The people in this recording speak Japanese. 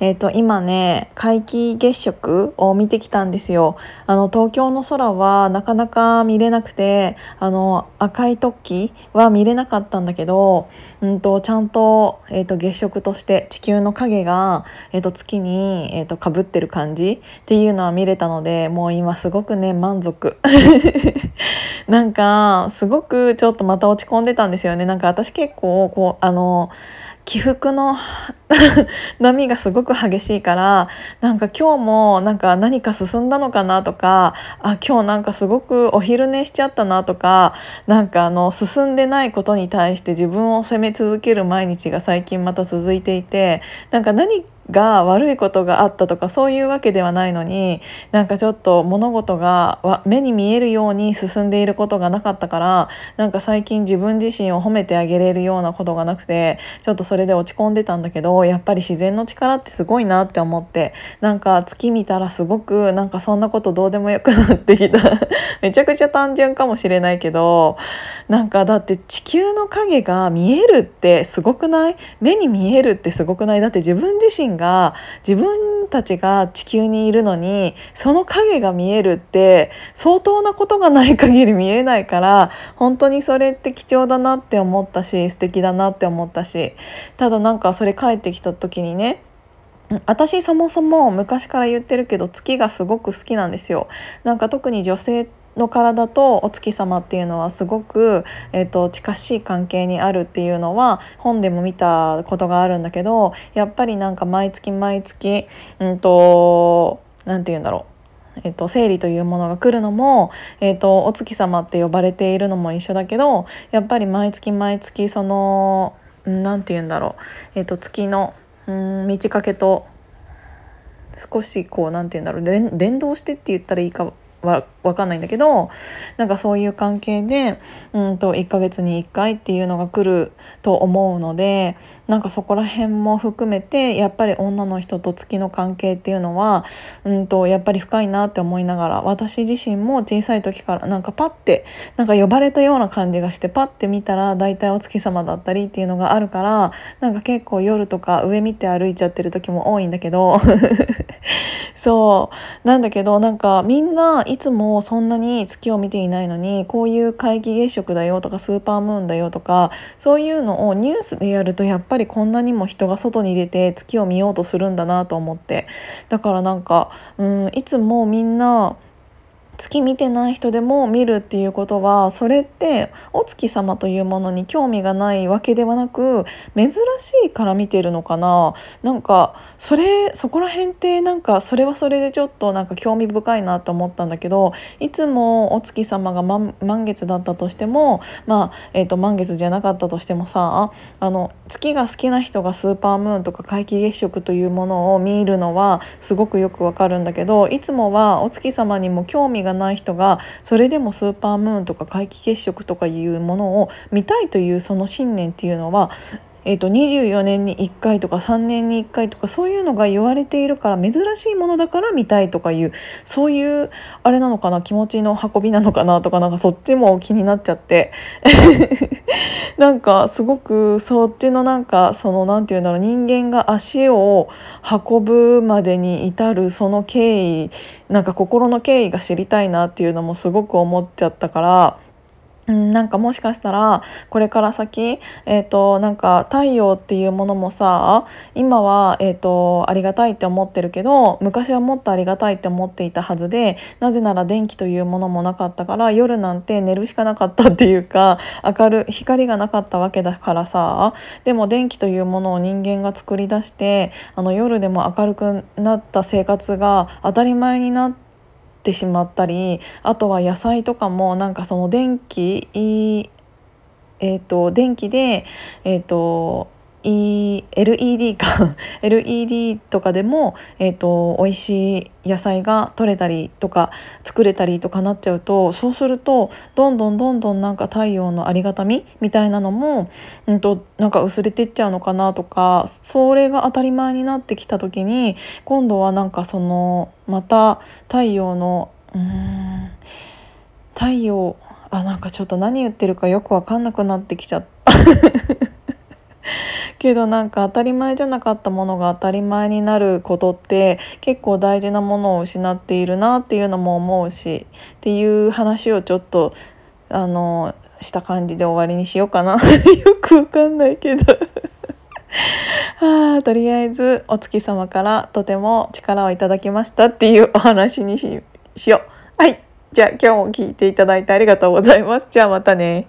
え、ー、と、今ね、皆既月食を見てきたんですよ。あの、東京の空はなかなか見れなくて、あの、赤い時は見れなかったんだけど、うんと、ちゃんと、え、ー、と、月食として地球の影が、え、ー、と、月に、えっ、と、被ってる感じっていうのは見れたので、もう今すごくね、満足。なんかすごくちょっとまた落ち込んでたんですよねなんか私結構こうあの起伏の 波がすごく激しいからなんか今日もなんか何か進んだのかなとかあ今日なんかすごくお昼寝しちゃったなとかなんかあの進んでないことに対して自分を責め続ける毎日が最近また続いていてなんか何が悪いことがあったとかそういうわけではないのになんかちょっと物事が目に見えるように進んでいることがなかったからなんか最近自分自身を褒めてあげれるようなことがなくてちょっとそれで落ち込んでたんだけどやっぱり自然の力ってすごいなって思ってなんか月見たらすごくなんかそんなことどうでもよくなってきた。めちゃくちゃ単純かもしれないけどなんかだって地球の影が見えるってすごくない？目に見えるってすごくない？だって自分自身がが自分たちが地球にいるのにその影が見えるって相当なことがない限り見えないから本当にそれって貴重だなって思ったし素敵だなって思ったしただなんかそれ帰ってきた時にね私そもそも昔から言ってるけど月がすごく好きなんですよ。なんか特に女性の体とお月様っていうのはすごく、えーと、近しい関係にあるっていうのは本でも見たことがあるんだけどやっぱりなんか毎月毎月うんと何て言うんだろう。えっと、生理というものが来るのも、えっと、お月様って呼ばれているのも一緒だけどやっぱり毎月毎月その何て言うんだろう、えっと、月のうん満ち欠けと少しこう何て言うんだろう。連動してって言ったらいいかは分かんないんだけどなんかそういう関係でうんと1ヶ月に1回っていうのが来ると思うのでなんかそこら辺も含めてやっぱり女の人と月の関係っていうのはうんとやっぱり深いなって思いながら私自身も小さい時からなんかパッてなんか呼ばれたような感じがしてパッて見たら大体お月様だったりっていうのがあるからなんか結構夜とか上見て歩いちゃってる時も多いんだけど そうなんだけどなんかみんないつもそんなに月を見ていないのにこういう皆既月食だよとかスーパームーンだよとかそういうのをニュースでやるとやっぱりこんなにも人が外に出て月を見ようとするんだなと思って。だからなんかうんいつもみんな月見てない人でも見るっていうことはそれってお月様というものに興味がないわけではなく珍しいから見てるのかな？なんかそれそこら辺ってなんかそれはそれでちょっとなんか興味深いなと思ったんだけどいつもお月様が満月だったとしてもまあ、えーと、満月じゃなかったとしてもさあの月が好きな人がスーパームーンとか皆既月食というものを見るのはすごくよくわかるんだけどいつもはお月様にも興味ががない人がそれでもスーパームーンとか皆既月食とかいうものを見たいというその信念っていうのはえー、と24年に1回とか3年に1回とかそういうのが言われているから珍しいものだから見たいとかいうそういうあれなのかな気持ちの運びなのかなとかなんかそっちも気になっちゃって なんかすごくそっちのなんかその何て言うんだろう人間が足を運ぶまでに至るその経緯なんか心の経緯が知りたいなっていうのもすごく思っちゃったから。うん、なんかもしかしたらこれから先、えーと、なんか太陽っていうものもさ今は、えーと、ありがたいって思ってるけど昔はもっとありがたいって思っていたはずでなぜなら電気というものもなかったから夜なんて寝るしかなかったっていうか明るい光がなかったわけだからさでも電気というものを人間が作り出してあの夜でも明るくなった生活が当たり前になってってしまったりあとは野菜とかもなんかその電気えーと、電気で、えーと LED か。LED とかでも、えーと、美味しい野菜が取れたりとか作れたりとかなっちゃうとそうするとどんどんどんどんなんか太陽のありがたみみたいなのも、うんと、なんか薄れてっちゃうのかなとかそれが当たり前になってきた時に今度はなんかそのまた太陽のうん太陽あなんかちょっと何言ってるかよく分かんなくなってきちゃった。けどなんか当たり前じゃなかったものが当たり前になることって結構大事なものを失っているなっていうのも思うしっていう話をちょっとあのした感じで終わりにしようかな。よくわかんないけど。は あとりあえずお月様からとても力をいただきましたっていうお話にしよう。はい。じゃあ今日も聞いていただいてありがとうございます。じゃあまたね。